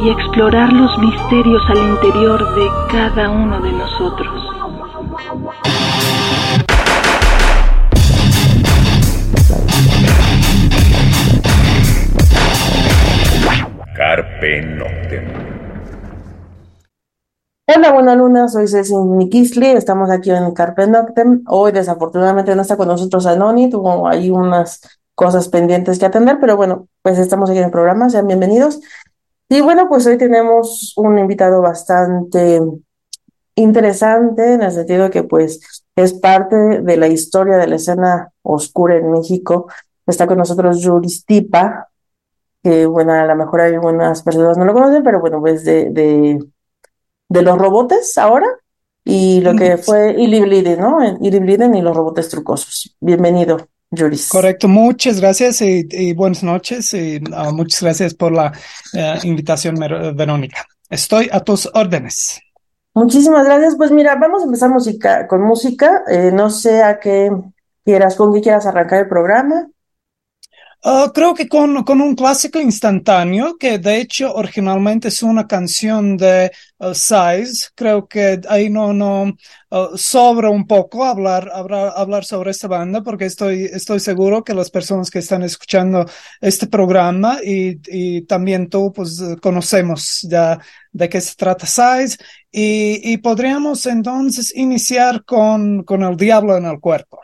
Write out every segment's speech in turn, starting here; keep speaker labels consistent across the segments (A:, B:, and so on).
A: y explorar los misterios al interior de cada uno de nosotros.
B: Carpe Noctem.
C: Hola, buena luna, soy Ceci Nikisli, estamos aquí en Carpe Noctem. Hoy desafortunadamente no está con nosotros Anoni, tuvo ahí unas cosas pendientes que atender, pero bueno, pues estamos aquí en el programa, sean bienvenidos. Y bueno, pues hoy tenemos un invitado bastante interesante en el sentido de que pues es parte de la historia de la escena oscura en México. Está con nosotros Juris Tipa, que bueno, a lo mejor hay algunas personas no lo conocen, pero bueno, pues de, de, de los robotes ahora y lo que fue Illy Bleeding, ¿no? Illy Bleeding y los robotes trucosos. Bienvenido.
D: Correcto, muchas gracias y, buenas noches y ah, muchas gracias por la eh, invitación, Verónica. Estoy a tus órdenes.
C: Muchísimas gracias. Pues mira, vamos a empezar música, con música. Eh, no sé a qué quieras, con qué quieras arrancar el programa.
D: Uh, creo que con, con, un clásico instantáneo, que de hecho originalmente es una canción de uh, Size. Creo que ahí no, no uh, sobra un poco hablar, hablar, hablar sobre esta banda, porque estoy, estoy seguro que las personas que están escuchando este programa y, y también tú, pues conocemos ya de qué se trata Size. Y, y podríamos entonces iniciar con, con El Diablo en el Cuerpo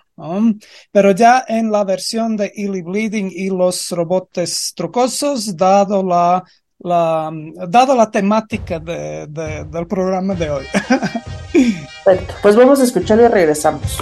D: pero ya en la versión de Illy Bleeding y los robots trucosos, dado la, la, dado la temática de, del programa de hoy.
C: Perfecto, pues vamos a escucharlo y regresamos.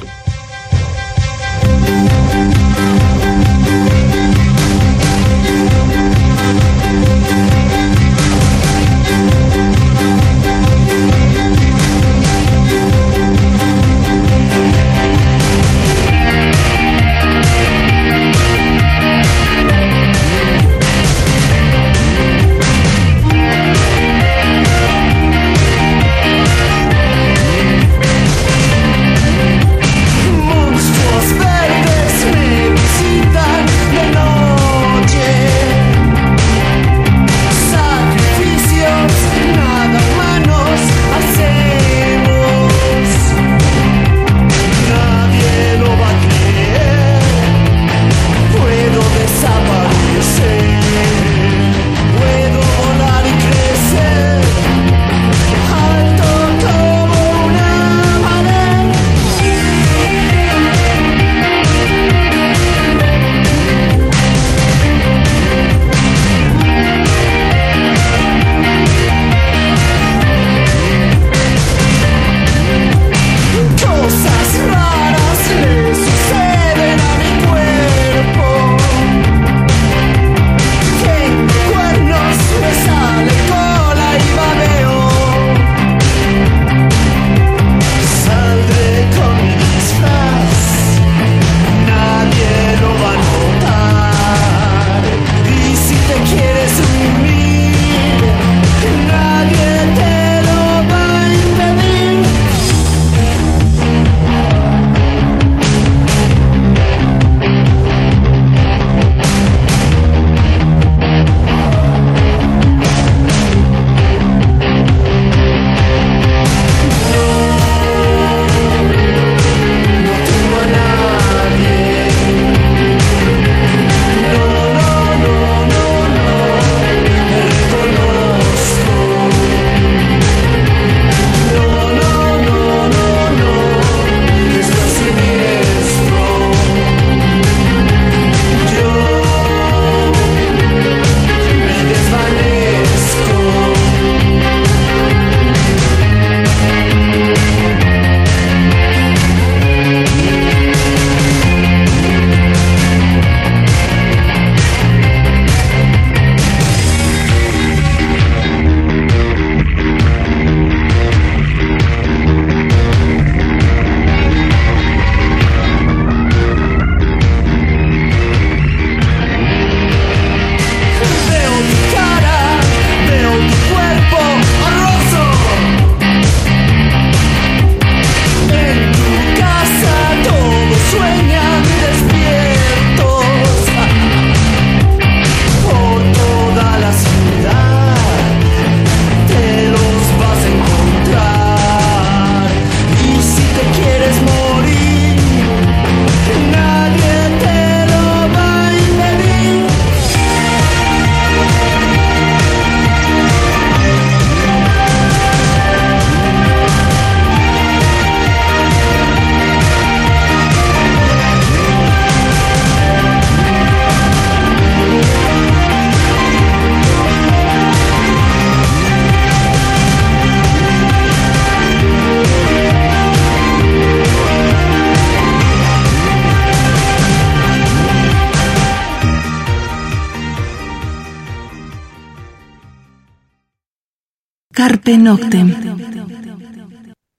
A: Noctem.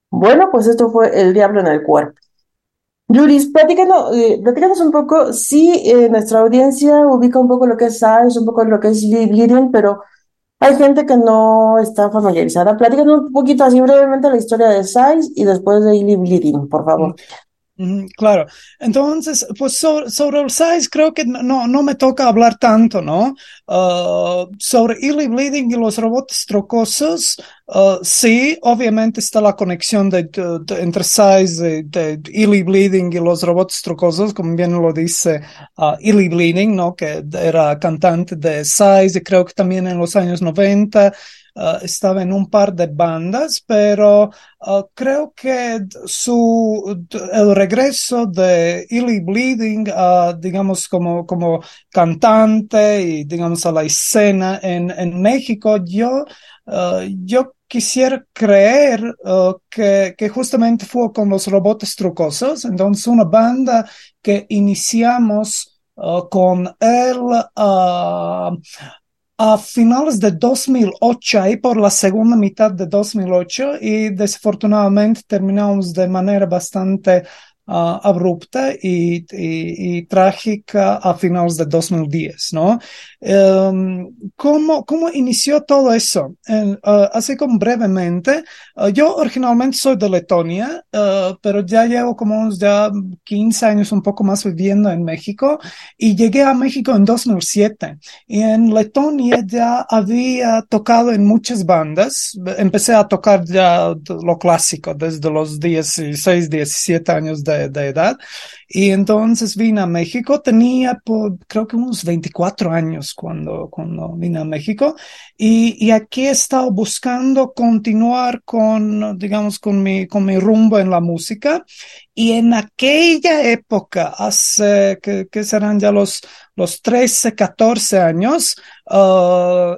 C: Bueno, pues esto fue El Diablo en el Cuerpo. Yuris, platícanos, eh, un poco, sí, eh, nuestra audiencia ubica un poco lo que es SARS, un poco lo que es Bleeding, pero hay gente que no está familiarizada. Platícanos un poquito así brevemente la historia de SAIS y después de Illy por favor.
D: Claro, entonces, pues sobre, el size creo que no, no me toca hablar tanto, ¿no? Uh, sobre Illy Bleeding y los robots trocosos, uh, sí, obviamente está la conexión de, entre size de, Bleeding y los robots trocosos, como bien lo dice uh, Illy Bleeding, ¿no? Que era cantante de size y creo que también en los años 90 Uh, estaba en un par de bandas, pero uh, creo que su, el regreso de Illy Bleeding, uh, digamos, como, como cantante y, digamos, a la escena en, en México, yo, yo quisiera creer que, que, justamente fue con los robots trucosos, entonces una banda que iniciamos con él a finales de 2008, ahí por la segunda mitad de 2008, y desafortunadamente terminamos de manera bastante uh, abrupta y, y, y, trágica a finales de 2010, ¿no? Um, ¿cómo, ¿Cómo inició todo eso? Uh, así como brevemente, uh, yo originalmente soy de Letonia, pero ya llevo como ya 15 años un poco más viviendo en México y llegué a México en 2007 y en Letonia ya había tocado en muchas bandas, empecé a tocar ya lo clásico desde los 16, 17 años de de, edad. Y entonces vine a México, tenía creo que unos 24 años cuando, cuando vine a México y, y aquí he estado buscando continuar con, digamos, con mi, con mi rumbo en la música. Y en aquella época, hace que, serán ya los, los 13, 14 años, uh,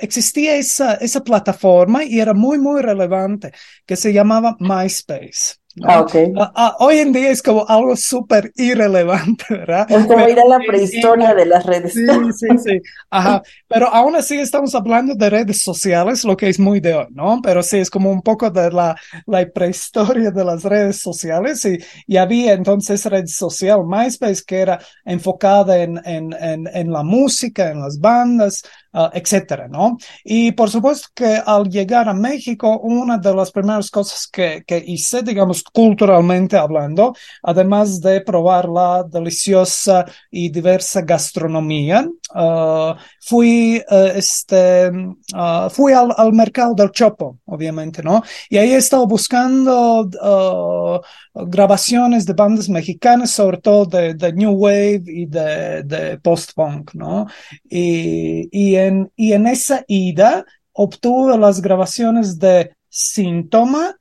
D: existía esa, esa plataforma y era muy, muy relevante, que se llamaba MySpace.
C: Ah, okay.
D: Ah, ah, hoy en día es como algo súper irrelevante, ¿verdad?
C: Es como ir a la prehistoria de las redes.
D: Sí, sí, sí. Ajá. Pero aún así estamos hablando de redes sociales, lo que es muy de hoy, ¿no? Pero sí, es como un poco de la, la prehistoria de las redes sociales y, y había entonces red social MySpace que era enfocada en, en, en, en la música, en las bandas, uh, etcétera, ¿no? Y por supuesto que al llegar a México, una de las primeras cosas que, que hice, digamos, culturalmente hablando, además de probar la deliciosa y diversa gastronomía, uh, fui, uh, este, fui al, al, mercado del Chopo, obviamente, ¿no? Y ahí he estado buscando grabaciones de bandas mexicanas, sobre todo de, de New Wave y de, de post-punk, ¿no? Y, y, en, y en esa ida obtuve las grabaciones de Síntoma,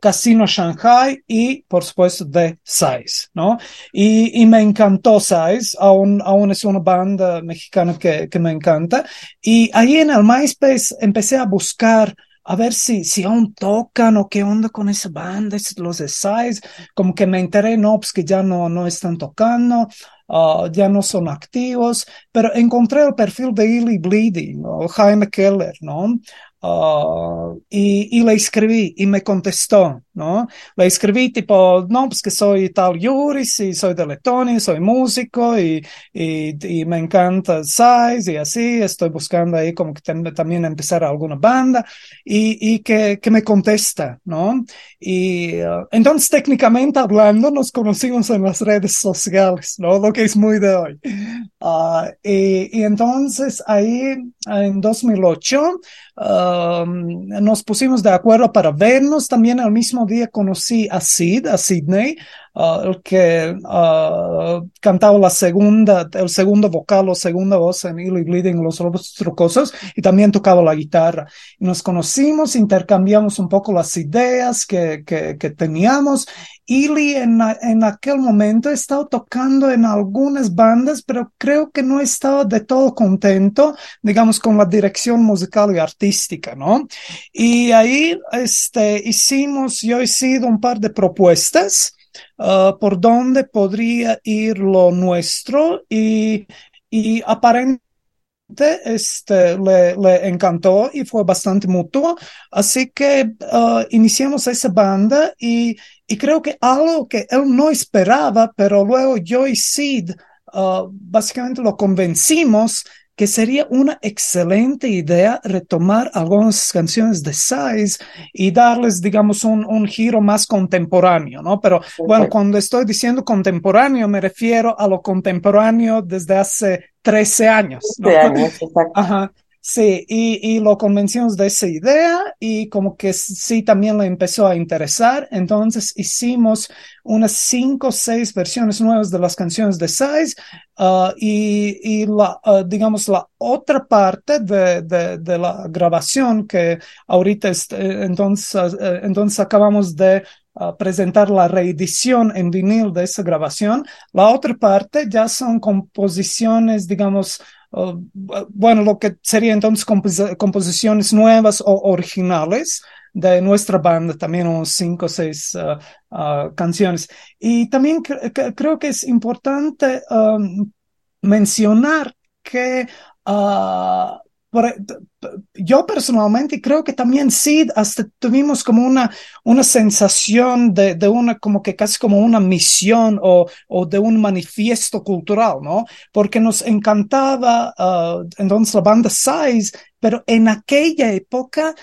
D: Casino Shanghai y, por supuesto, de Size, ¿no? Y, y me encantó Size, aún, aún es una banda mexicana que, que me encanta. Y ahí en el MySpace empecé a buscar a ver si, si aún tocan o qué onda con esa banda, los de Size, como que me enteré, no, pues que ya no, no están tocando, uh, ya no son activos, pero encontré el perfil de Illy Bleeding o Jaime Keller, ¿no? Uh, y, y, le escribí y me contestó, ¿no? Le escribí tipo, no, pues que soy tal Yuris y soy de Letonia, soy músico y, y, y me encanta Size y así, estoy buscando ahí como que también empezar alguna banda y, que, que me contesta, ¿no? Y uh, entonces técnicamente hablando nos conocimos en las redes sociales, ¿no? Lo que es muy de hoy. Uh, y entonces ahí en 2008, Um, nos pusimos de acuerdo para vernos. También el mismo día conocí a Sid, a Sydney, uh, el que uh, cantaba la segunda, el segundo vocal o segunda voz en Illy Bleeding, Los Lobos Trucosos, y también tocaba la guitarra. Y nos conocimos, intercambiamos un poco las ideas que, que, que teníamos. Illy en, en aquel momento estaba tocando en algunas bandas, pero creo que no estaba de todo contento, digamos, con la dirección musical y artística, ¿no? Y ahí este, hicimos, yo he sido un par de propuestas uh, por dónde podría ir lo nuestro y, y aparentemente este, le, le, encantó y fue bastante mutuo. Así que uh, iniciamos esa banda y, y, creo que algo que él no esperaba, pero luego yo y Sid uh, básicamente lo convencimos que sería una excelente idea retomar algunas canciones de Size y darles, digamos, un, un giro más contemporáneo, ¿no? Pero bueno, cuando estoy diciendo contemporáneo, me refiero a lo contemporáneo desde hace 13 años. ¿no?
C: 13 años, exacto.
D: Ajá. Sí, y, y, lo convencimos de esa idea y como que sí también le empezó a interesar. Entonces hicimos unas cinco o seis versiones nuevas de las canciones de Size uh, y, y la, uh, digamos, la otra parte de, de, de, la grabación que ahorita es, eh, entonces, uh, entonces acabamos de presentar la reedición en vinil de esa grabación. La otra parte ya son composiciones, digamos, bueno, lo que sería entonces compos composiciones nuevas o originales de nuestra banda, también unos cinco o seis uh, canciones. Y también cre creo que es importante um, mencionar que yo personalmente creo que también Sid hasta tuvimos como una, una sensación de, de una, como que casi como una misión o, o de un manifiesto cultural, ¿no? Porque nos encantaba uh, entonces la banda Size, pero en aquella época,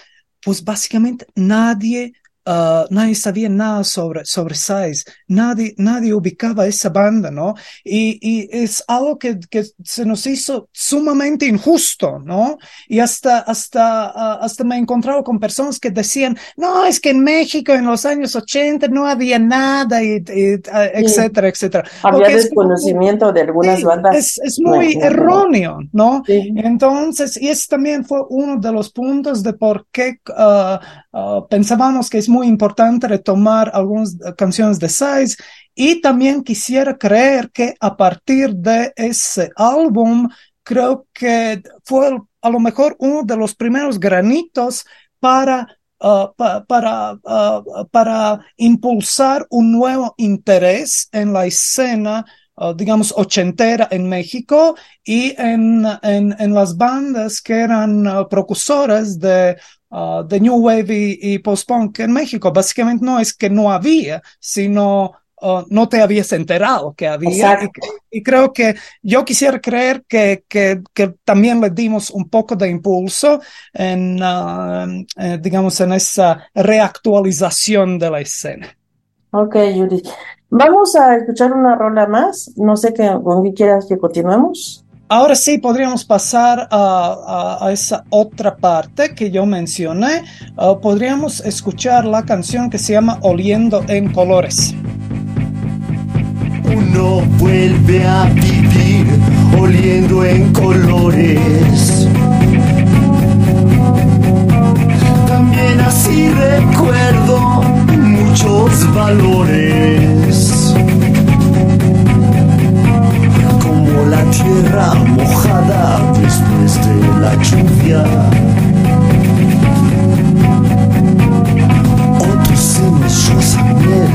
D: pues básicamente nadie Uh, nadie sabía nada sobre, sobre Size, nadie, nadie ubicaba esa banda, ¿no? Y, y es algo que, que, se nos hizo sumamente injusto, ¿no? Y hasta, hasta, uh, hasta me he encontrado con personas que decían, no, es que en México en los años 80 no había nada, y, y uh, etcétera, etcétera.
C: Había desconocimiento de algunas
D: sí,
C: bandas.
D: Es, es muy no, erróneo, ¿no? Sí. Entonces, y ese también fue uno de los puntos de por qué pensábamos que es muy importante retomar algunas canciones de Size y también quisiera creer que a partir de ese álbum, creo que fue a lo mejor uno de los primeros granitos para pa, para, uh, para impulsar un nuevo interés en la escena, uh, digamos, ochentera en México y en, en, en las bandas que eran precursoras de uh, de New Wave y, y post-punk en México. Básicamente no es que no había, sino uh, no te habías enterado que había. Y, y, creo que yo quisiera creer que, que, que, también le dimos un poco de impulso en, uh, eh, digamos, en esa reactualización de la escena.
C: Ok, Yuri. Vamos a escuchar una rola más. No sé qué, con qué quieras que continuemos.
D: Ahora sí podríamos pasar a, a, esa otra parte que yo mencioné. Uh, podríamos escuchar la canción que se llama Oliendo en Colores.
E: Uno vuelve a vivir oliendo en colores. También así recuerdo muchos valores. Tierra mojada después de la lluvia. Otros en rosa miel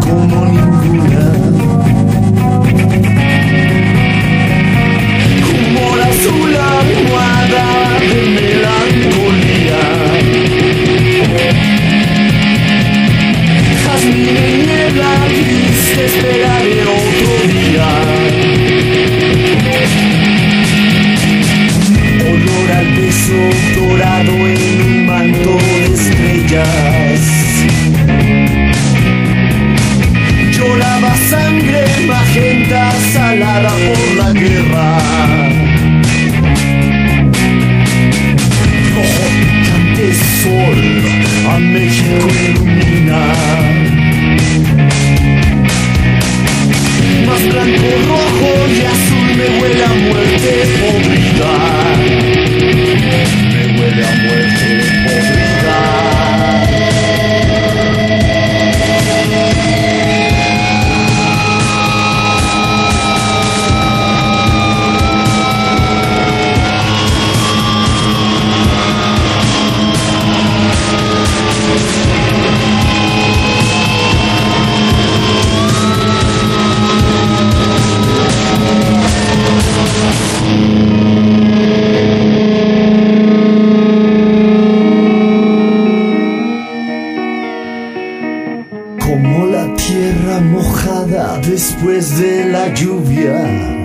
E: como ninguna. Como la azul almohada de melancolía. Jazmín y niebla gris esperaré otro día. Al beso dorado en un manto de estrellas. Lloraba sangre magenta salada por la guerra. Rojo picante sol a México ilumina. más blanco, rojo y azul me huele a muerte podrida. Me huele a muerte después de la lluvia.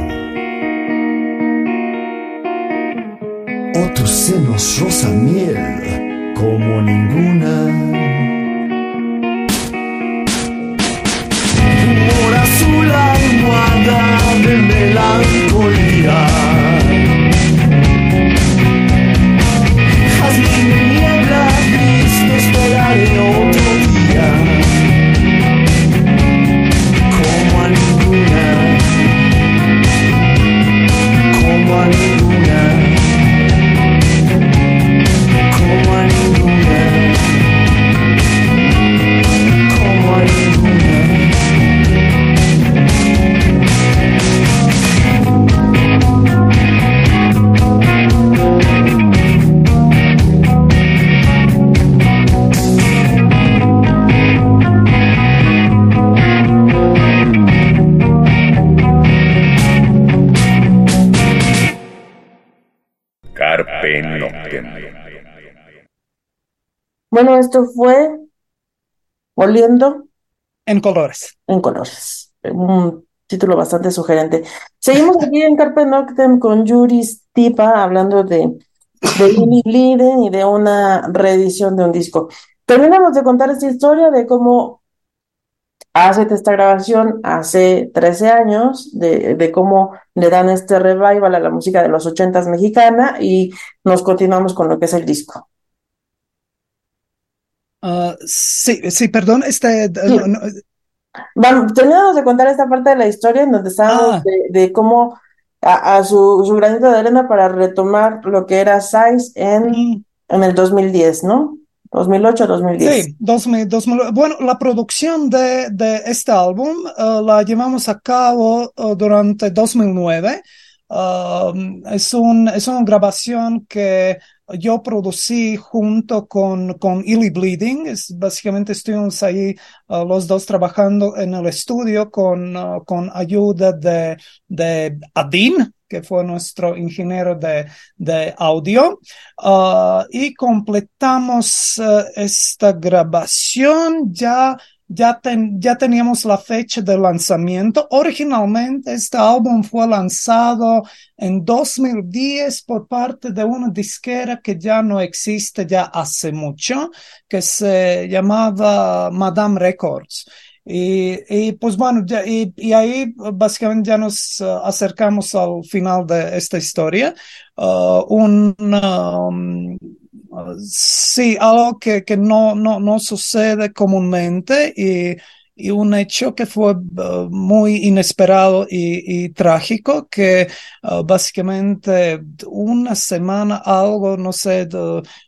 C: Bueno, esto fue Oliendo
D: En colores.
C: en colores. Un título bastante sugerente. Seguimos aquí en Carpe Noctem con Yuri Stipa hablando de, de Lily y de una reedición de un disco. Terminamos de contar esta historia de cómo hace esta grabación hace 13 años, de, de cómo le dan este revival a la música de los ochentas mexicana y nos continuamos con lo que es el disco.
D: Ah, sí, sí, perdón, este,
C: Sí.
D: no, no,
C: Vamos, terminamos de contar esta parte de la historia en donde estábamos
D: Ah.
C: de, de cómo a, a su, su granito de arena para retomar lo que era Size en,
D: mm,
C: en el 2010, ¿no? 2008, 2010.
D: Sí, 2000, 2000. Bueno, la producción de, de este álbum eh, la llevamos a cabo eh, durante 2009. Um, es un, es una grabación que yo producí junto con, con Illy Bleeding. Es, básicamente estuvimos ahí eh, los dos trabajando en el estudio con, eh, con ayuda de, de Adin, que fue nuestro ingeniero de, de audio. Ah, y completamos esta grabación ya, ya, ten- ya teníamos la fecha de lanzamiento. Originalmente este álbum fue lanzado en 2010 por parte de una disquera que ya no existe ya hace mucho, que se llamaba Madame Records. Y, y, pues bueno, ya- y, y ahí básicamente ya nos eh, acercamos al final de esta historia. Uh, un, um, uh, sí, algo que, que no, no, no sucede comúnmente y, un hecho que fue uh, muy inesperado y, trágico, que uh, básicamente una semana, algo, no sé,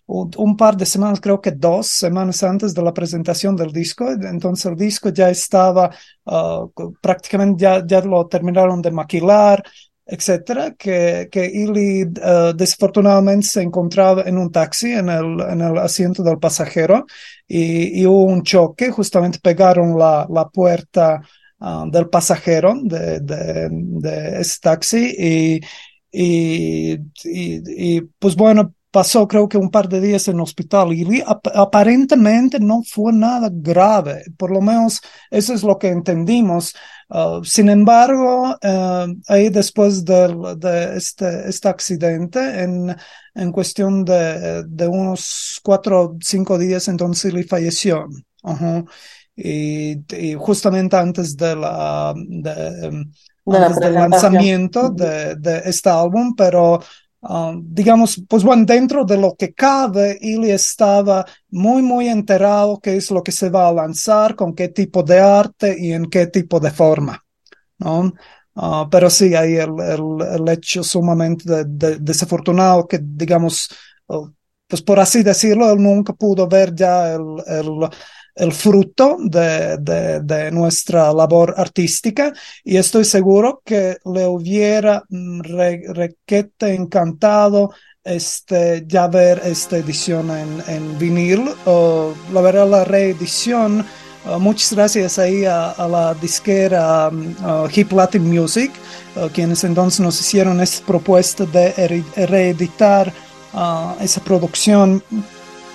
D: un, par de semanas, creo que dos semanas antes de la presentación del disco, entonces el disco ya estaba, uh, prácticamente ya, ya lo terminaron de maquilar etcétera, que, que Illy eh, desafortunadamente se encontraba en un taxi en el, en el asiento del pasajero y, hubo un choque, justamente pegaron la, la puerta ah, del pasajero de, de, ese taxi y, y, y, pues bueno, pasó creo que un par de días en el hospital y ap- aparentemente no fue nada grave, por lo menos eso es lo que entendimos. Uh, sin embargo, eh, ahí después del- de, este, este accidente, en, en cuestión de, de unos cuatro o cinco días, entonces él falleció. Ajá. Y, y justamente antes de la, de,
C: De la
D: antes del lanzamiento de, de este álbum, pero um, digamos, pues bueno, dentro de lo que cabe, Illy estaba muy, muy enterado qué es lo que se va a lanzar, con qué tipo de arte y en qué tipo de forma, ¿no? Ah, pero sí, hay el, el, el hecho sumamente de- de- desafortunado que, digamos, oh, pues por así decirlo, él nunca pudo ver ya el, el, el fruto de, de, de nuestra labor artística y estoy seguro que le hubiera mm, encantado este, ya ver esta edición en, en vinil. Oh, la verdad, la reedición, uh, muchas gracias ahí a, la disquera um, uh, Hip Latin Music, uh, quienes entonces nos hicieron esta propuesta de reeditar uh, esa producción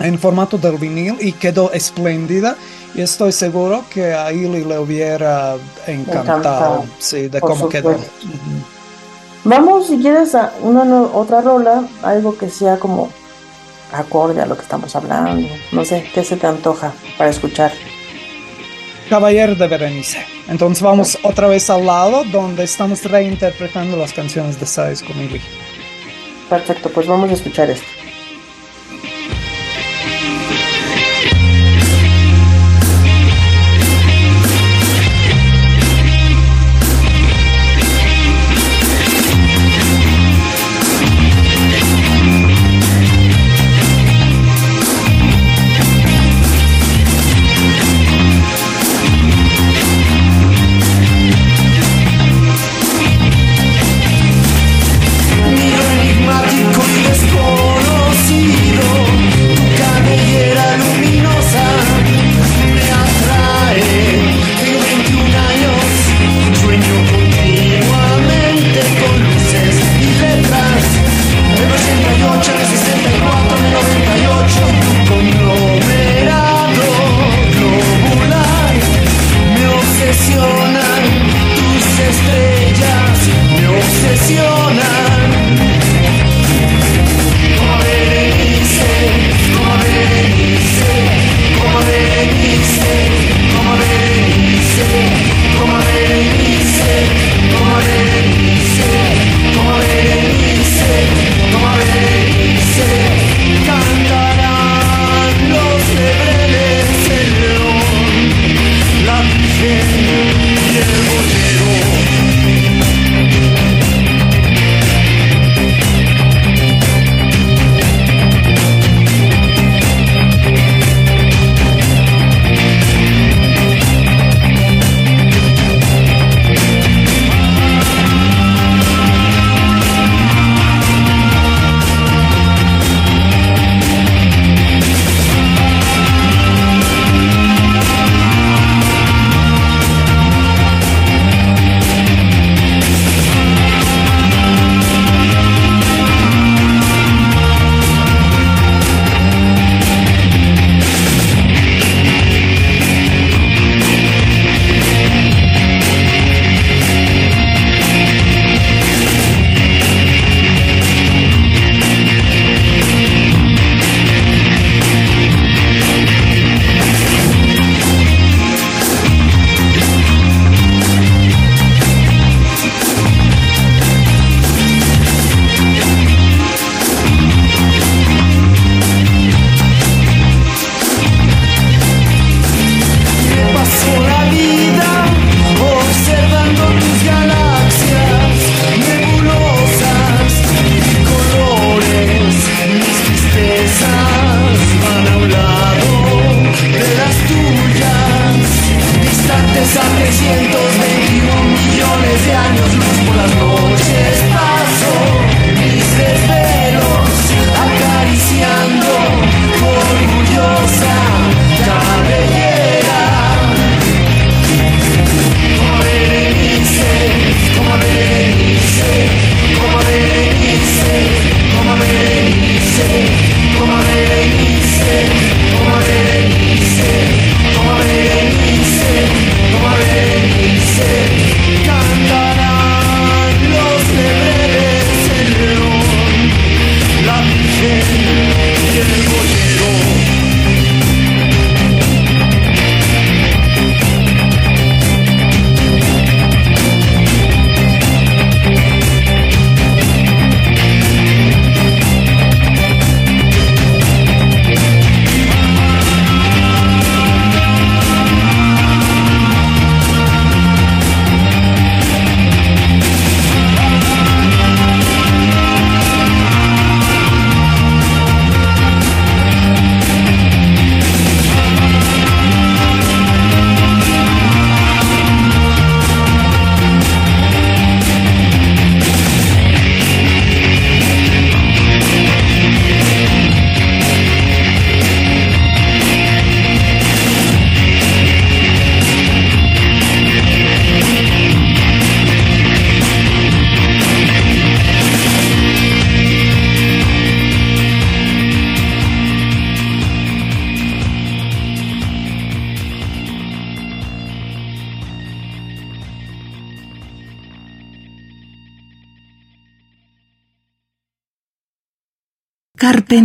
D: en formato del vinil y quedó espléndida. Y estoy seguro que a Ili le hubiera encantado,
C: Encantado,
D: sí, de
C: por
D: cómo quedó.
C: supuesto. Vamos, si quieres, a una no- otra rola, algo que sea como acorde a lo que estamos hablando. No sé, ¿qué se te antoja para escuchar?
D: Caballero de Berenice. Entonces vamos otra vez al lado donde estamos reinterpretando las canciones de Sais con Ili.
C: Perfecto, pues vamos a escuchar esto.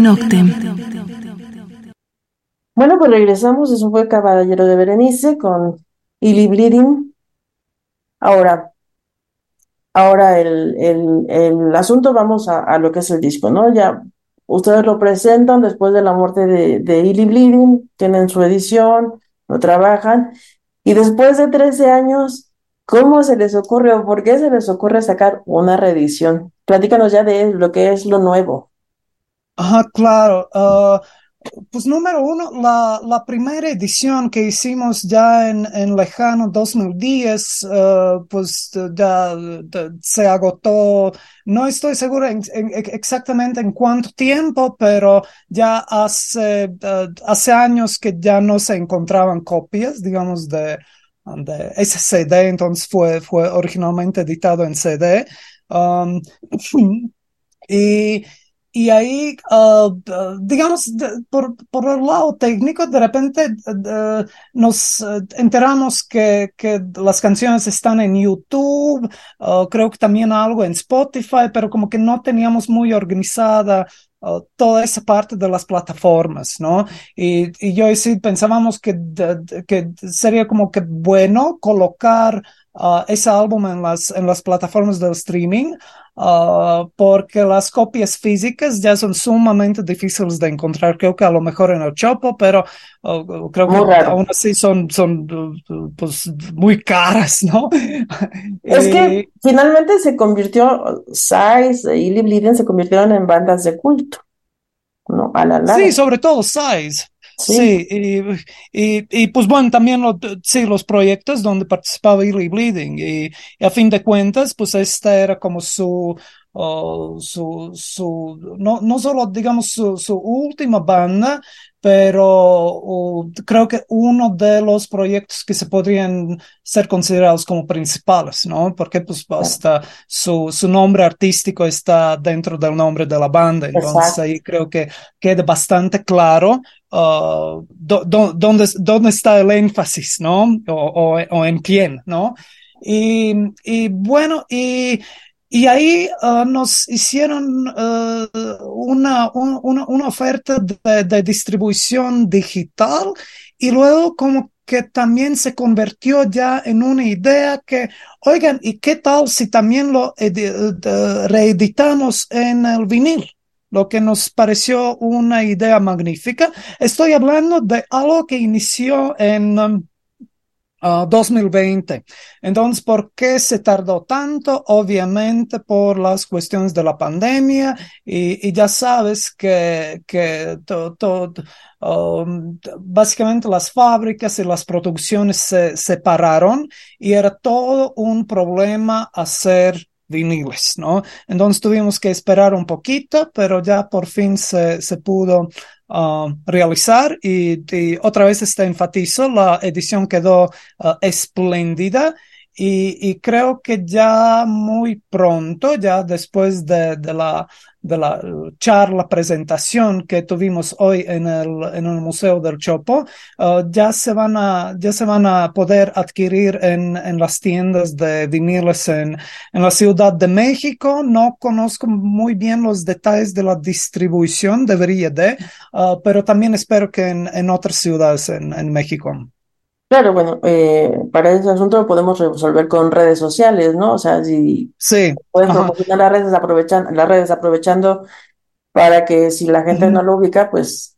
A: Noctem.
C: Bueno, pues regresamos. Eso fue Caballero de Berenice con Illy Bleeding. Ahora, ahora el, el, el asunto, vamos a, a lo que es el disco, ¿no? Ya ustedes lo presentan después de la muerte de, de Illy Bleeding, tienen su edición, lo trabajan, y después de 13 años, ¿cómo se les ocurre o por qué se les ocurre sacar una reedición? Platícanos ya de lo que es lo nuevo.
D: Ajá, claro. ah, pues número uno, la, la primera edición que hicimos ya en, en lejano 2010, ah, pues ya se agotó. No estoy seguro en- en- exactamente en cuánto tiempo, pero ya hace, eh, hace años que ya no se encontraban copias, digamos, de, de ese CD, entonces fue, fue originalmente editado en CD. Um, y, y ahí, ah, ah, digamos, por, por el lado técnico, de repente eh, nos eh, enteramos que, que las canciones están en YouTube, ah, creo que también algo en Spotify, pero como que no teníamos muy organizada toda esa parte de las plataformas, ¿no? Y, y yo Sid pensábamos que, que sería como que bueno colocar ah, ese álbum en las, en las plataformas del streaming, ah, porque las copias físicas ya son sumamente difíciles de encontrar. Creo que a lo mejor en el Chopo, pero ah, creo que
C: raro.
D: aún así son, son uh, pues, muy caras, ¿no?
C: Es
D: Eh,
C: que finalmente se convirtió, Size e Illy Bleeding se convirtieron en bandas de culto, ¿no? A la larga.
D: Sí, sobre todo Size.
C: Sí.
D: Y, y, y, pues bueno, también lo- sí, los proyectos donde participaba Illy Bleeding y, y a fin de cuentas, pues esta era como su, oh, su, su, no, no solo digamos su, su última banda, pero oh, creo que uno de los proyectos que se podrían ser considerados como principales, ¿no? Porque pues hasta su, su nombre artístico está dentro del nombre de la banda, entonces
C: Exacto.
D: ahí creo que queda bastante claro ah, do- dónde, dónde está el énfasis, ¿no? O, o, en quién, ¿no? Y, y bueno, y, y ahí ah, nos hicieron ah, una, un- una, una oferta de, distribución digital y luego como que también se convirtió ya en una idea que, oigan, ¿y qué tal si también lo de- reeditamos en el vinil? Lo que nos pareció una idea magnífica. Estoy hablando de algo que inició en um, ah, 2020. Entonces, ¿por qué se tardó tanto? Obviamente por las cuestiones de la pandemia y, ya sabes que, que to- to- um, básicamente las fábricas y las producciones se separaron y era todo un problema hacer viniles, ¿no? Entonces tuvimos que esperar un poquito, pero ya por fin se, se pudo ah, realizar y, y otra vez este enfatizo, la edición quedó ah, espléndida y, y creo que ya muy pronto, ya después de, de la, de la eh, charla, presentación que tuvimos hoy en el, en el Museo del Chopo, ah, ya se van a, ya se van a poder adquirir en, en las tiendas de viniles en, en la Ciudad de México. No conozco muy bien los detalles de la distribución, debería de, ah, pero también espero que en, en otras ciudades en, en México.
C: Claro, bueno, eh, para ese asunto lo podemos resolver con redes sociales, ¿no? O sea, si
D: Sí,
C: puedes
D: ajá.
C: las redes aprovechando, las redes aprovechando para que si la gente no lo ubica, pues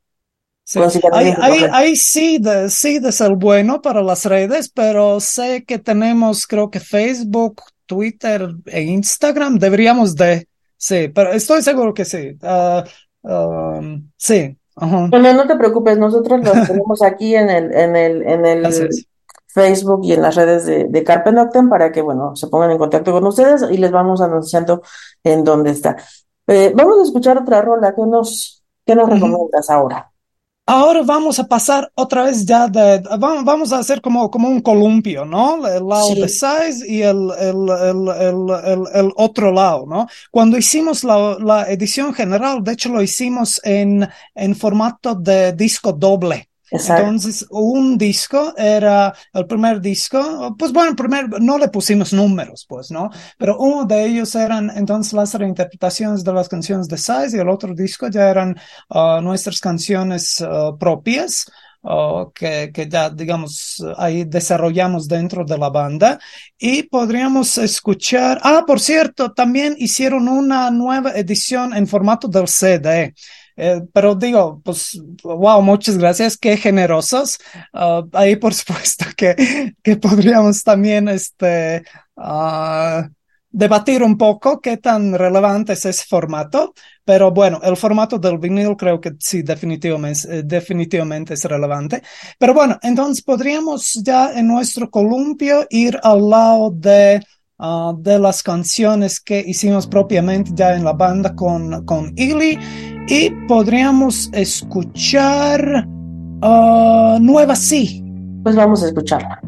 D: Sí. Ahí, ahí, ahí sí, de, sí de ser bueno para las redes, pero sé que tenemos, creo que Facebook, Twitter e Instagram, deberíamos de, sí, pero estoy seguro que sí. Ah, um, sí, ajá.
C: No te preocupes, nosotros los tenemos aquí en el, en el, en el
D: Gracias.
C: Facebook y en las redes de, de Carpe Noctem para que, bueno, se pongan en contacto con ustedes y les vamos anunciando en dónde está. Eh, vamos a escuchar otra rola. ¿Qué nos, qué nos recomiendas ahora?
D: Ahora vamos a pasar otra vez ya de, vamos, a hacer como, como un columpio, ¿no? El lado de size y el, el, el, el otro lado, ¿no? Cuando hicimos la, la edición general, de hecho lo hicimos en, en formato de disco doble.
E: Exacto.
D: Entonces, un disco era el primer disco, pues bueno, primer, no le pusimos números, pues, ¿no? Pero uno de ellos eran entonces las reinterpretaciones de las canciones de Size y el otro disco ya eran uh, nuestras canciones uh, propias. Uh, que, que ya, digamos, ahí desarrollamos dentro de la banda y podríamos escuchar, ah, por cierto, también hicieron una nueva edición en formato del CD. Eh, pero digo, pues, wow, muchas gracias, qué generosos. Uh, ahí, por supuesto, que, que podríamos también este, uh, debatir un poco qué tan relevante es ese formato, pero bueno, el formato del vinil creo que sí, definitivamente, definitivamente es relevante. Pero bueno, entonces podríamos ya en nuestro columpio ir al lado de, uh, de las canciones que hicimos propiamente ya en la banda con, con Illy y podríamos escuchar uh, Nueva Sí.
E: Pues vamos a escucharla.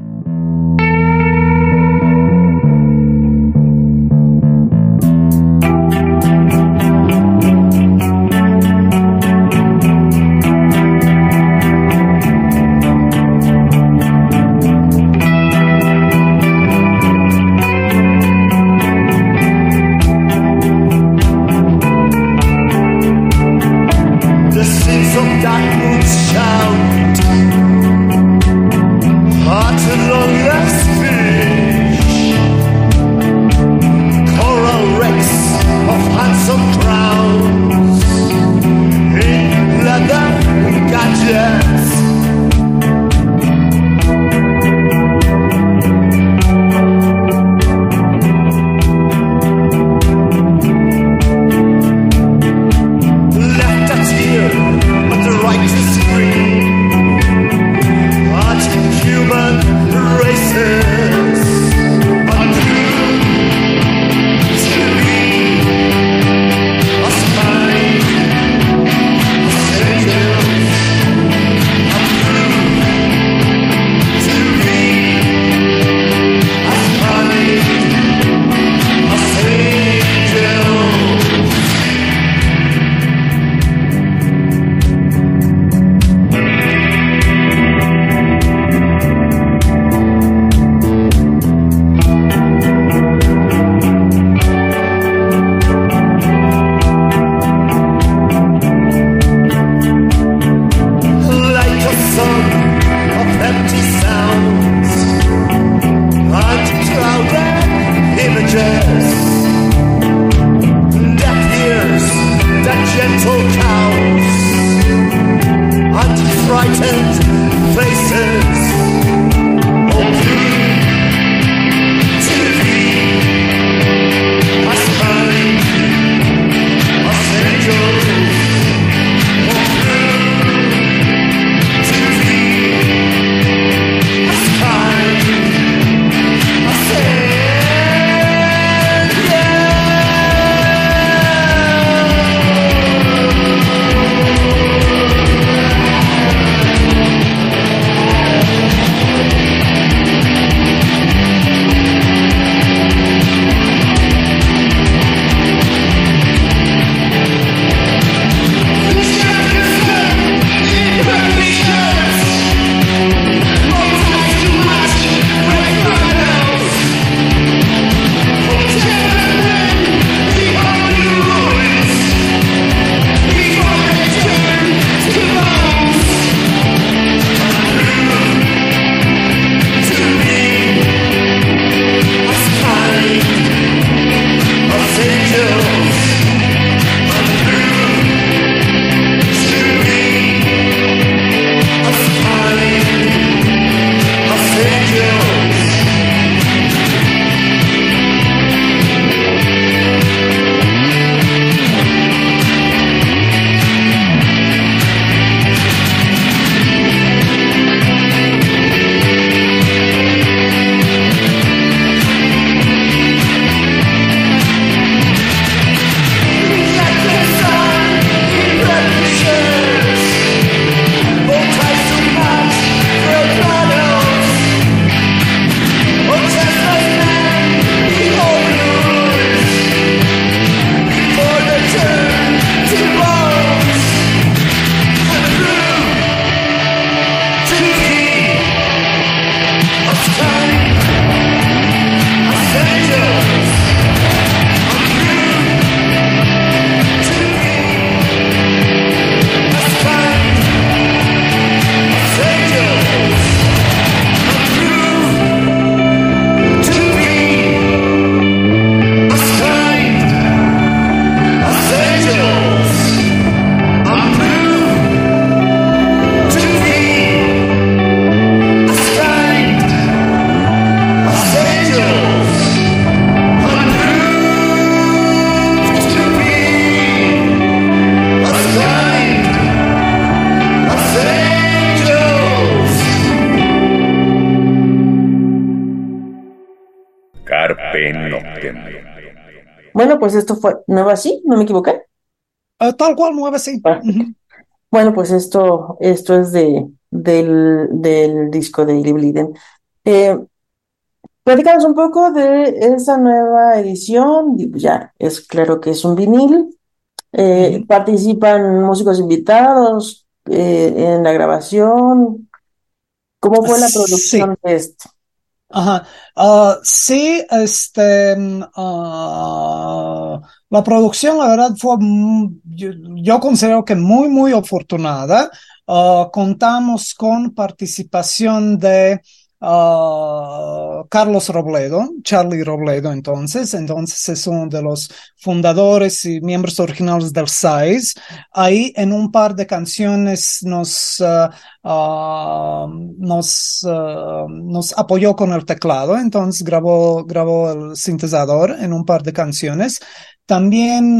C: Pues esto fue Nueva Sí, ¿no me equivoqué?
D: Eh, tal cual, nueva sí.
C: Perfecto.
D: Ujú.
C: Bueno, pues esto, esto es de, del, del disco de Illy Bliden. Eh, platícanos un poco de esa nueva edición. pues Ya, es claro que es un vinil. Eh, participan músicos invitados eh, en la grabación. ¿Cómo fue la
D: Sí.
C: producción de esto?
D: Ajá. Ah, sí, este, ah, la producción, la verdad, fue, yo, considero que muy, muy afortunada. Ah, contamos con participación de ah, Carlos Robledo, Charlie Robledo, entonces, entonces es uno de los fundadores y miembros originales del SAIS. Ahí en un par de canciones nos, ah, ah, nos, nos apoyó con el teclado, entonces grabó, grabó el sintetizador en un par de canciones. También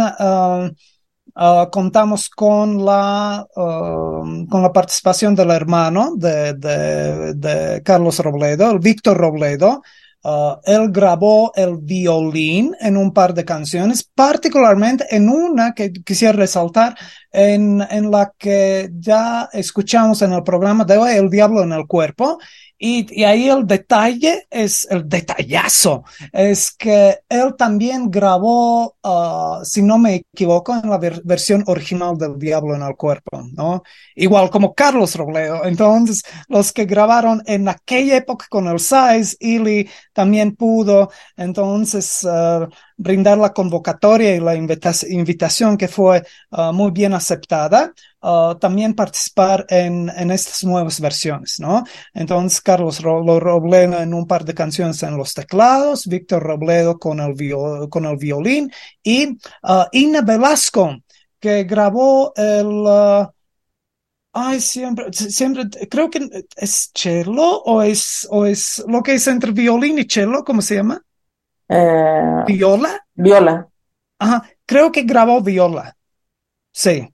D: ah, contamos con la, ah, con la participación del hermano de, de, de Carlos Robledo, el Víctor Robledo. Ah, él grabó el violín en un par de canciones, particularmente en una que quisiera resaltar, en, en la que ya escuchamos en el programa de hoy, El Diablo en el Cuerpo. Y, ahí el detalle es el detallazo, es que él también grabó, ah, si no me equivoco, en la ver- versión original del Diablo en el Cuerpo, ¿no? Igual como Carlos Robledo. Entonces, los que grabaron en aquella época con el Size, Illy también pudo, entonces, ah, brindar la convocatoria y la invita- invitación que fue ah, muy bien aceptada. Ah, también participar en, en estas nuevas versiones, ¿no? Entonces, Carlos Ro- lo Robledo en un par de canciones en los teclados, Víctor Robledo con el, vio- con el violín y ah, Ina Velasco, que grabó el... ah, Ay, siempre, siempre, creo que es cello o es, o es lo que es entre violín y cello, ¿cómo se llama?
C: Eh,
D: ¿Viola?
C: viola,
D: Ajá, creo que grabó viola. Sí.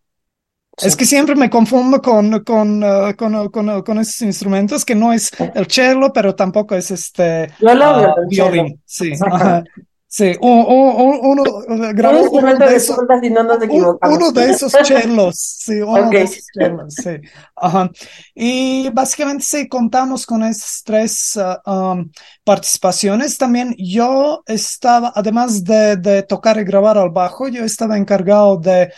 C: Sí.
D: Es que siempre me confundo con, con, uh, con, con, con esos instrumentos, que no es el cello, pero tampoco es este ah, violín. Sí. Sí, uno, uh,
C: Un
D: grabó uno de esos,
C: y no nos
D: uno de esos chelos, sí, uno de esos chelos, sí. Ajá. Y básicamente sí, contamos con esas tres ah, um, participaciones. También yo estaba, además de, de tocar y grabar al bajo, yo estaba encargado de,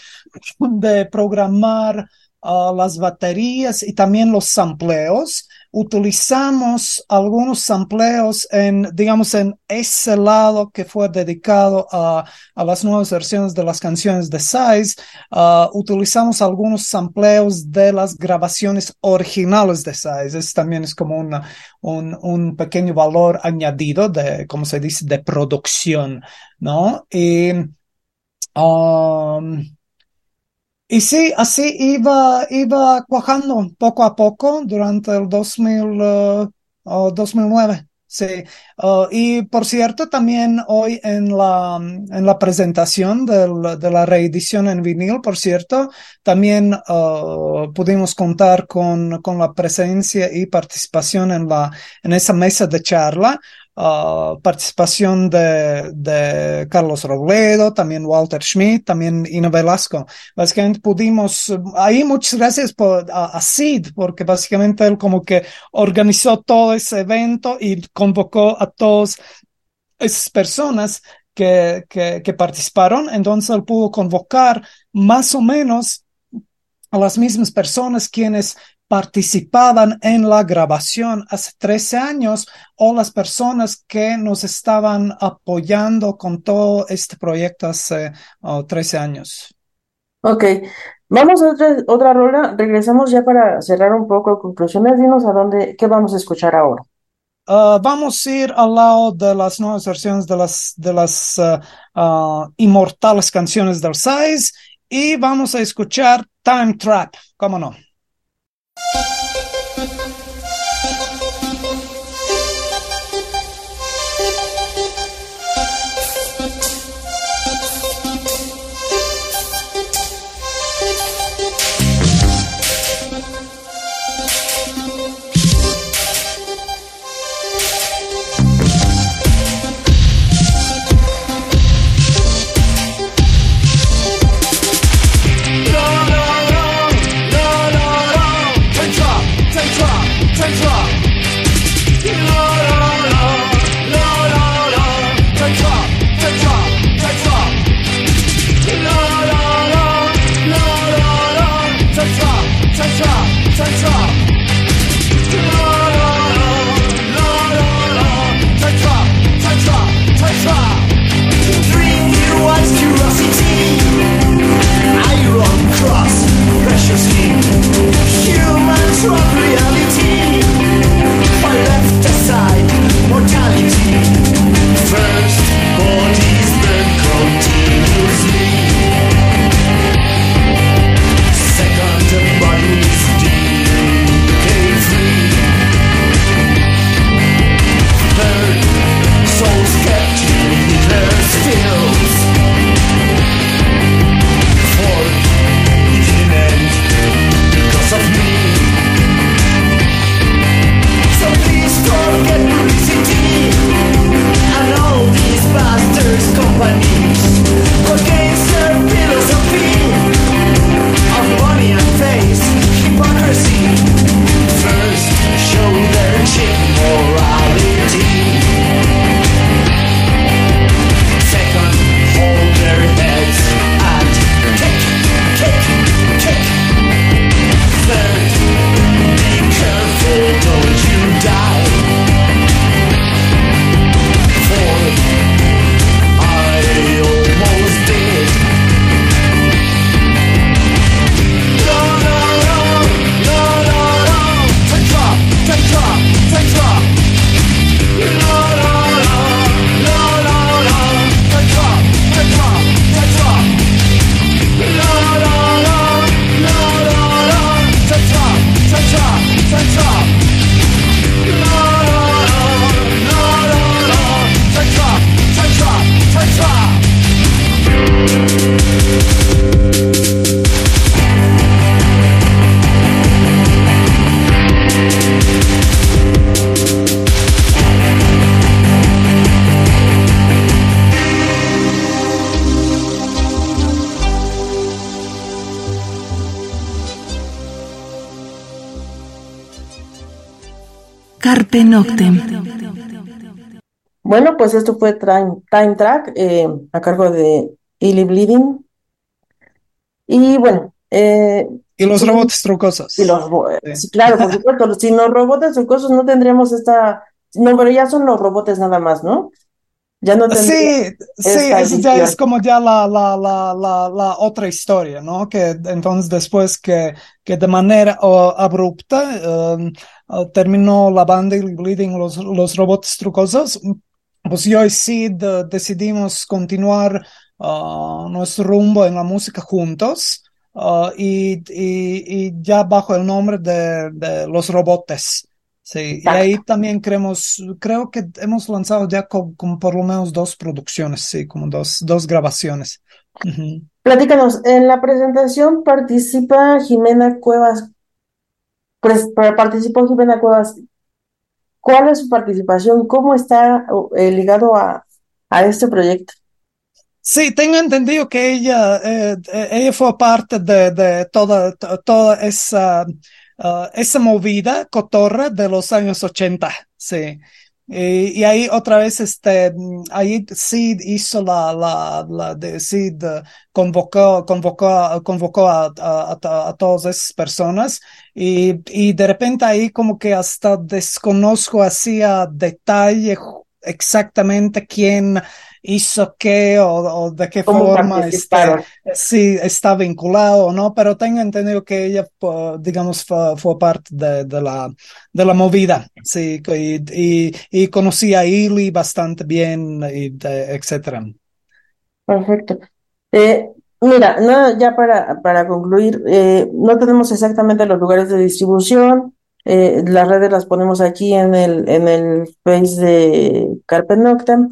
D: de programar ah, las baterías y también los sampleos. Utilizamos algunos sampleos en, digamos, en ese lado que fue dedicado a, a las nuevas versiones de las canciones de Size. Ah, utilizamos algunos sampleos de las grabaciones originales de Size. Eso también es como un, un pequeño valor añadido de, como se dice, de producción, ¿no? Y, um, y sí, así iba, iba cuajando poco a poco durante el 2000, eh, oh, 2009. Sí, Uh, y por cierto, también hoy en la, en la presentación del- de la reedición en vinil, por cierto, también uh, pudimos contar con, con la presencia y participación en la, en esa mesa de charla. Uh, participación de, de Carlos Robledo, también Walter Schmidt, también Ina Velasco. Básicamente pudimos, ahí muchas gracias por, a, a Sid, porque básicamente él como que organizó todo ese evento y convocó a todas esas personas que, que, que participaron. Entonces él pudo convocar más o menos a las mismas personas quienes participaban en la grabación hace 13 años o las personas que nos estaban apoyando con todo este proyecto hace oh, 13 años.
C: Ok, vamos a otra, otra rola. Regresamos ya para cerrar un poco conclusiones. Dinos a dónde, qué vamos a escuchar ahora.
D: Uh, vamos a ir al lado de las nuevas versiones de las, de las uh, uh, inmortales canciones del Size y vamos a escuchar Time Trap, ¿cómo no?
E: Time
A: Carpe Noctem.
C: Bueno, pues esto fue Time, Time Track eh, a cargo de Illy Bleeding. Y bueno, eh,
D: Y los robots trucosos.
C: y los
D: sí,
C: claro, por supuesto, sin los robots trucosos no tendríamos esta, no, pero ya son los robots nada más, ¿no? Ya no
D: Sí, sí, eso ya es como ya la, la, la, la, otra historia, ¿no? Que entonces después que, que de manera abrupta um, oh, terminó la banda y Bleeding los, los robots trucosos, pues yo y Sid eh, decidimos continuar ah, nuestro rumbo en la música juntos y, y, y ya bajo el nombre de, de Los Robotes. Sí, y ahí también creemos, creo que hemos lanzado ya con por lo menos dos producciones, sí, como dos, dos grabaciones.
C: Platícanos, en la presentación participa Jimena Cuevas, participó Jimena Cuevas. ¿Cuál es su participación? ¿Cómo está eh, ligado a, a este proyecto?
D: Sí, tengo entendido que ella, eh, eh, ella fue parte de, de toda, to- toda esa, ah, esa movida cotorra de los años 80, sí. Y, ahí otra vez, este, ahí Sid hizo la, la, la de Sid convocó, convocó, convocó a, a, a, to- a todas esas personas y, y de repente ahí como que hasta desconozco así a detalle exactamente quién hizo qué o, o de qué
C: ¿Cómo
D: forma si está vinculado o no, pero tengo entendido que ella, digamos, fue, fue parte de, de la, de la movida, sí, y, y, y conocí a Ili bastante bien, y de- etcétera.
C: Perfecto. Eh, mira, no, ya para, para concluir, eh, no tenemos exactamente los lugares de distribución. eh, las redes las ponemos aquí en el, en el Face de Carpe Noctem.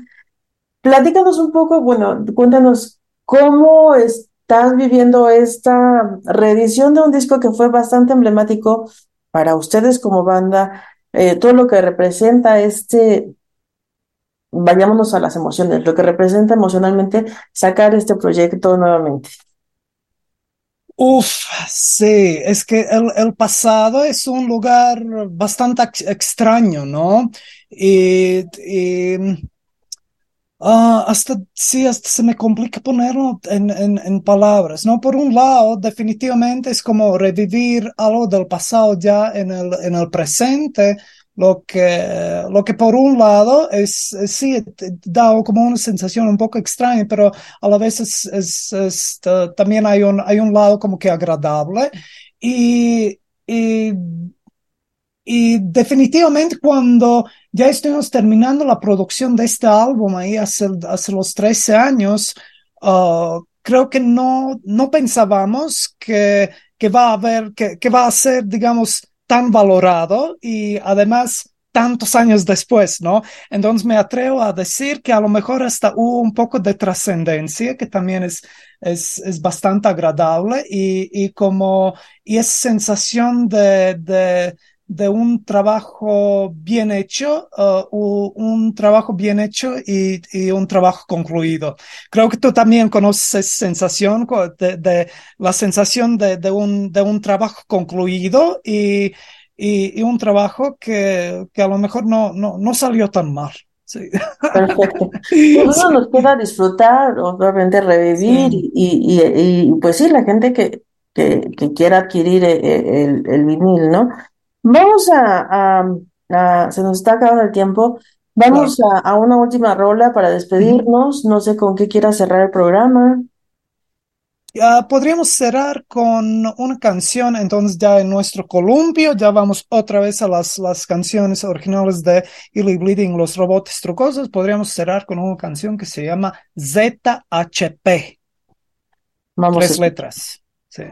C: Platícanos un poco, bueno, cuéntanos cómo estás viviendo esta reedición de un disco que fue bastante emblemático para ustedes como banda, eh, todo lo que representa este, vayámonos a las emociones, lo que representa emocionalmente sacar este proyecto nuevamente.
D: Uf, sí, es que el, el pasado es un lugar bastante ex- extraño, ¿no? Y, ah, hasta, sí, hasta se me complica ponerlo en, en, en palabras, ¿no? Por un lado, definitivamente es como revivir algo del pasado ya en el, en el presente, lo que, lo que por un lado es, es- sí, da como una sensación un poco extraña, pero a la vez es, es, es, también hay un, hay un lado como que agradable y, y, y definitivamente cuando ya estuvimos terminando la producción de este álbum ahí hace, hace los 13 años, ah, creo que no, no pensábamos que, que va a haber, que, que va a ser, digamos, tan valorado y además tantos años después, ¿no? Entonces me atrevo a decir que a lo mejor hasta hubo un poco de trascendencia, que también es, es, es bastante agradable y, y como, y esa sensación de, de, de un trabajo bien hecho, uh, un trabajo bien hecho y, y un trabajo concluido. Creo que tú también conoces sensación de, de la sensación de, de un, de un trabajo concluido y, y, y un trabajo que, que a lo mejor no, no, no salió tan mal. Sí.
C: Perfecto. Pues bueno, nos queda disfrutar, obviamente revivir
D: Sí.
C: y, y, y, pues sí, la gente que, que, que quiera adquirir e- e- el, el vinil, ¿no? Vamos a, a- a- se nos está acabando el tiempo. Vamos a, a una última rola para despedirnos. No sé con qué quiera cerrar el programa.
D: Podríamos cerrar con una canción, entonces ya en nuestro columpio, ya vamos otra vez a las, las canciones originales de Illy Bleeding, Los Robots Trucosos, podríamos cerrar con una canción que se llama ZHP,
C: Vamos
D: tres letras. Sí.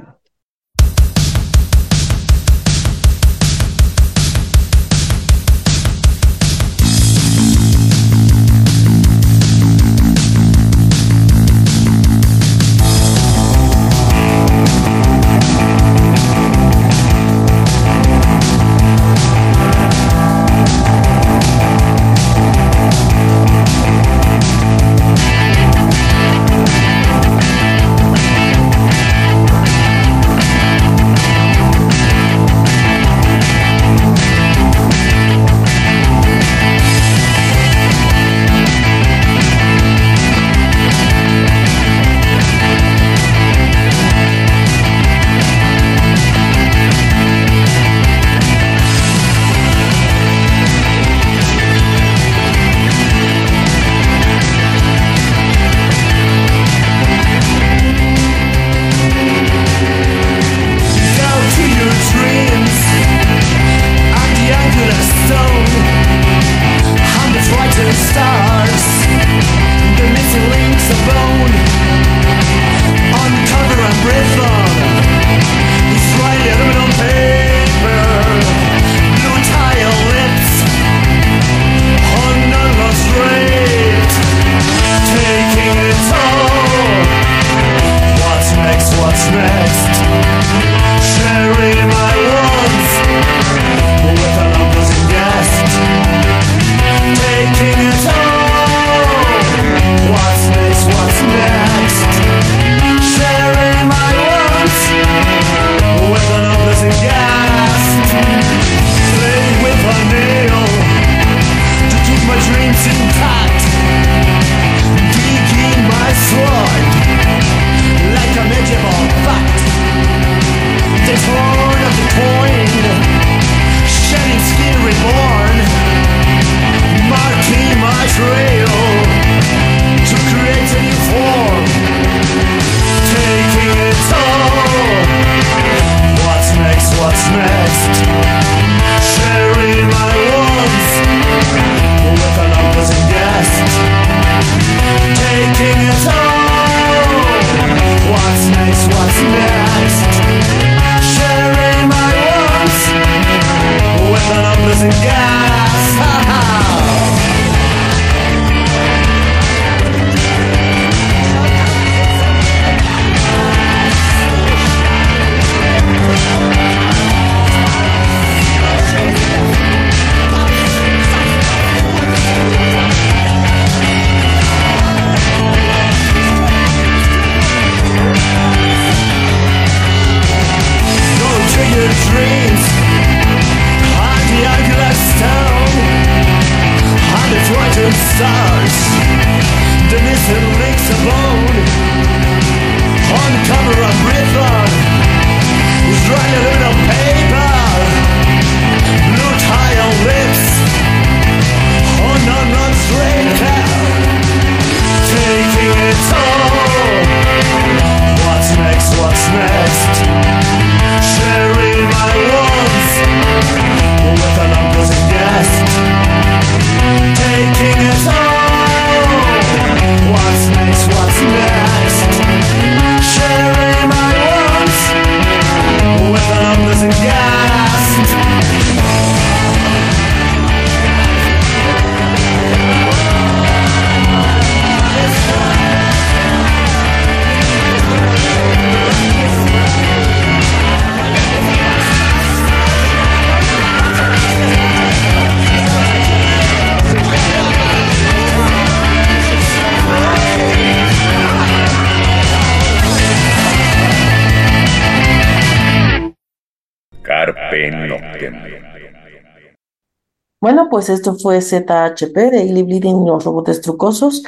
C: Pues esto fue ZHP de Illy Bleeding los robots trucosos.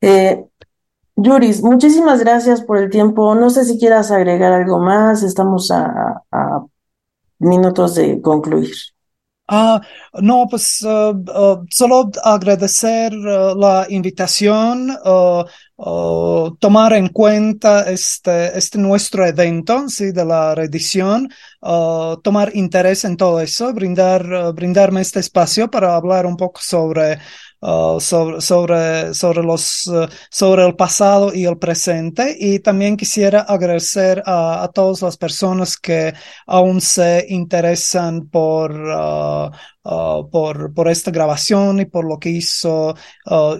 C: Eh, Yuris, muchísimas gracias por el tiempo. No sé si quieras agregar algo más. Estamos a, a minutos de concluir.
D: Ah, no, pues uh, uh, solo agradecer uh, la invitación, tomar en cuenta este, este nuestro evento, sí, de la reedición, tomar interés en todo eso, brindar, brindarme este espacio para hablar un poco sobre Uh, sobre, sobre, sobre, los, uh, sobre el pasado y el presente. Y también quisiera agradecer a, a todas las personas que aún se interesan por, uh, por, por esta grabación y por lo que hizo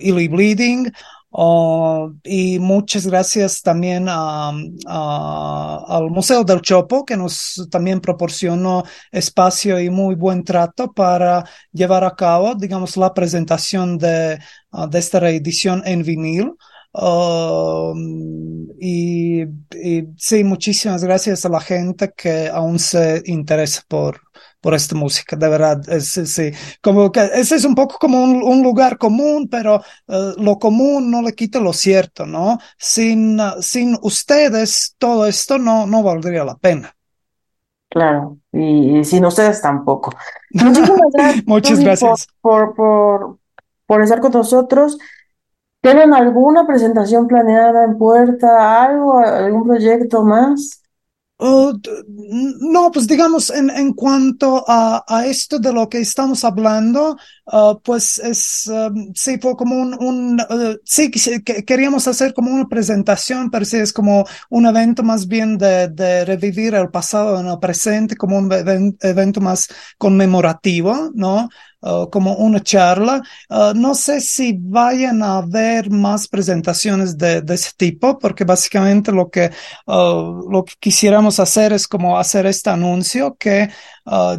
D: Illy Bleeding. Oh, y muchas gracias también a, al Museo del Chopo, que nos también proporcionó espacio y muy buen trato para llevar a cabo, digamos, la presentación de, ah, de esta reedición en vinil. Oh, y, y sí, muchísimas gracias a la gente que aún se interesa por, por esta música, de verdad. Es, sí, como que ese es un poco como un, un lugar común, pero uh, lo común no le quita lo cierto, ¿no? Sin, uh, sin ustedes, todo esto no, no valdría la pena.
C: Claro, y, y sin ustedes tampoco. Muchísimas gracias.
D: Muchas gracias.
C: Por, por, por, por estar con nosotros. ¿Tienen alguna presentación planeada en puerta, algo, algún proyecto más?
D: Uh, no, pues digamos, en, en cuanto a, a, esto de lo que estamos hablando, uh, pues es, um, sí, fue como un, un uh, sí, que, queríamos hacer como una presentación, pero sí es como un evento más bien de, de revivir el pasado en el presente, como un evento más conmemorativo, ¿no? Uh, como una charla. Uh, no sé si vayan a haber más presentaciones de, de ese tipo, porque básicamente lo que, uh, lo que quisiéramos hacer es como hacer este anuncio que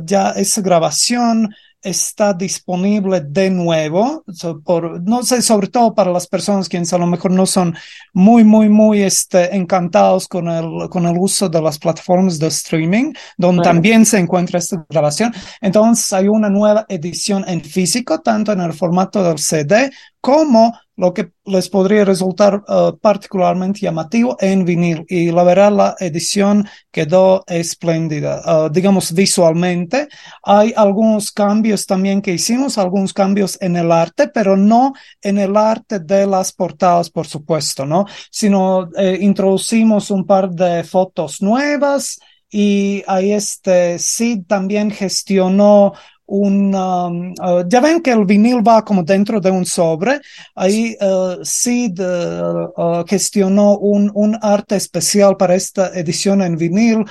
D: ya esa grabación está disponible de nuevo, por, no sé, sobre todo para las personas quienes a lo mejor no son muy, muy, muy este, encantados con el, con el uso de las plataformas de streaming, donde también se encuentra esta grabación. Entonces hay una nueva edición en físico, tanto en el formato del CD como lo que les podría resultar uh, particularmente llamativo en vinil. Y la verdad, la edición quedó espléndida. Uh, digamos, visualmente, hay algunos cambios también que hicimos, algunos cambios en el arte, pero no en el arte de las portadas, por supuesto, ¿no? Sino eh, introducimos un par de fotos nuevas y ahí este sí también gestionó un, um, uh, ya ven que el vinil va como dentro de un sobre, ahí uh, Sid uh, gestionó un, un, arte especial para esta edición en vinil,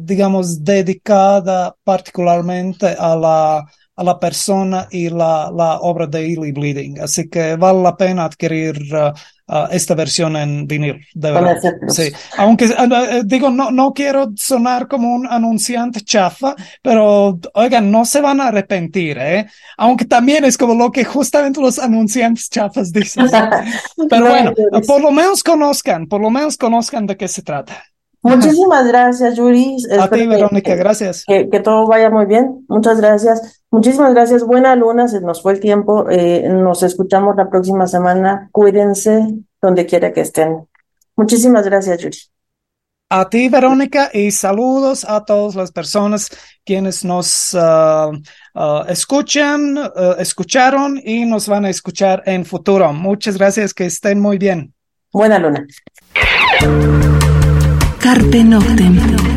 D: digamos, dedicada particularmente a la, a la persona y la, la obra de Ely Bleeding. Así que vale la pena adquirir uh, esta versión en vinil, de verdad. Sí, aunque uh, digo, no, no quiero sonar como un anunciante chafa, pero oigan, no se van a arrepentir, ¿eh? Aunque también es como lo que justamente los anunciantes chafas dicen. pero bueno, por lo menos conozcan, por lo menos conozcan de qué se trata.
C: Muchísimas gracias, Yuri.
D: A ti, Verónica, gracias.
C: Que, que, todo vaya muy bien. Muchas gracias. Muchísimas gracias. Buena luna, se nos fue el tiempo. Eh, nos escuchamos la próxima semana. Cuídense donde quiera que estén. Muchísimas gracias, Yuri.
D: A ti, Verónica, y saludos a todas las personas quienes nos uh, uh, escuchan, uh, escucharon y nos van a escuchar en futuro. Muchas gracias, que estén muy bien.
C: Buena luna.
A: Carpe Noctem.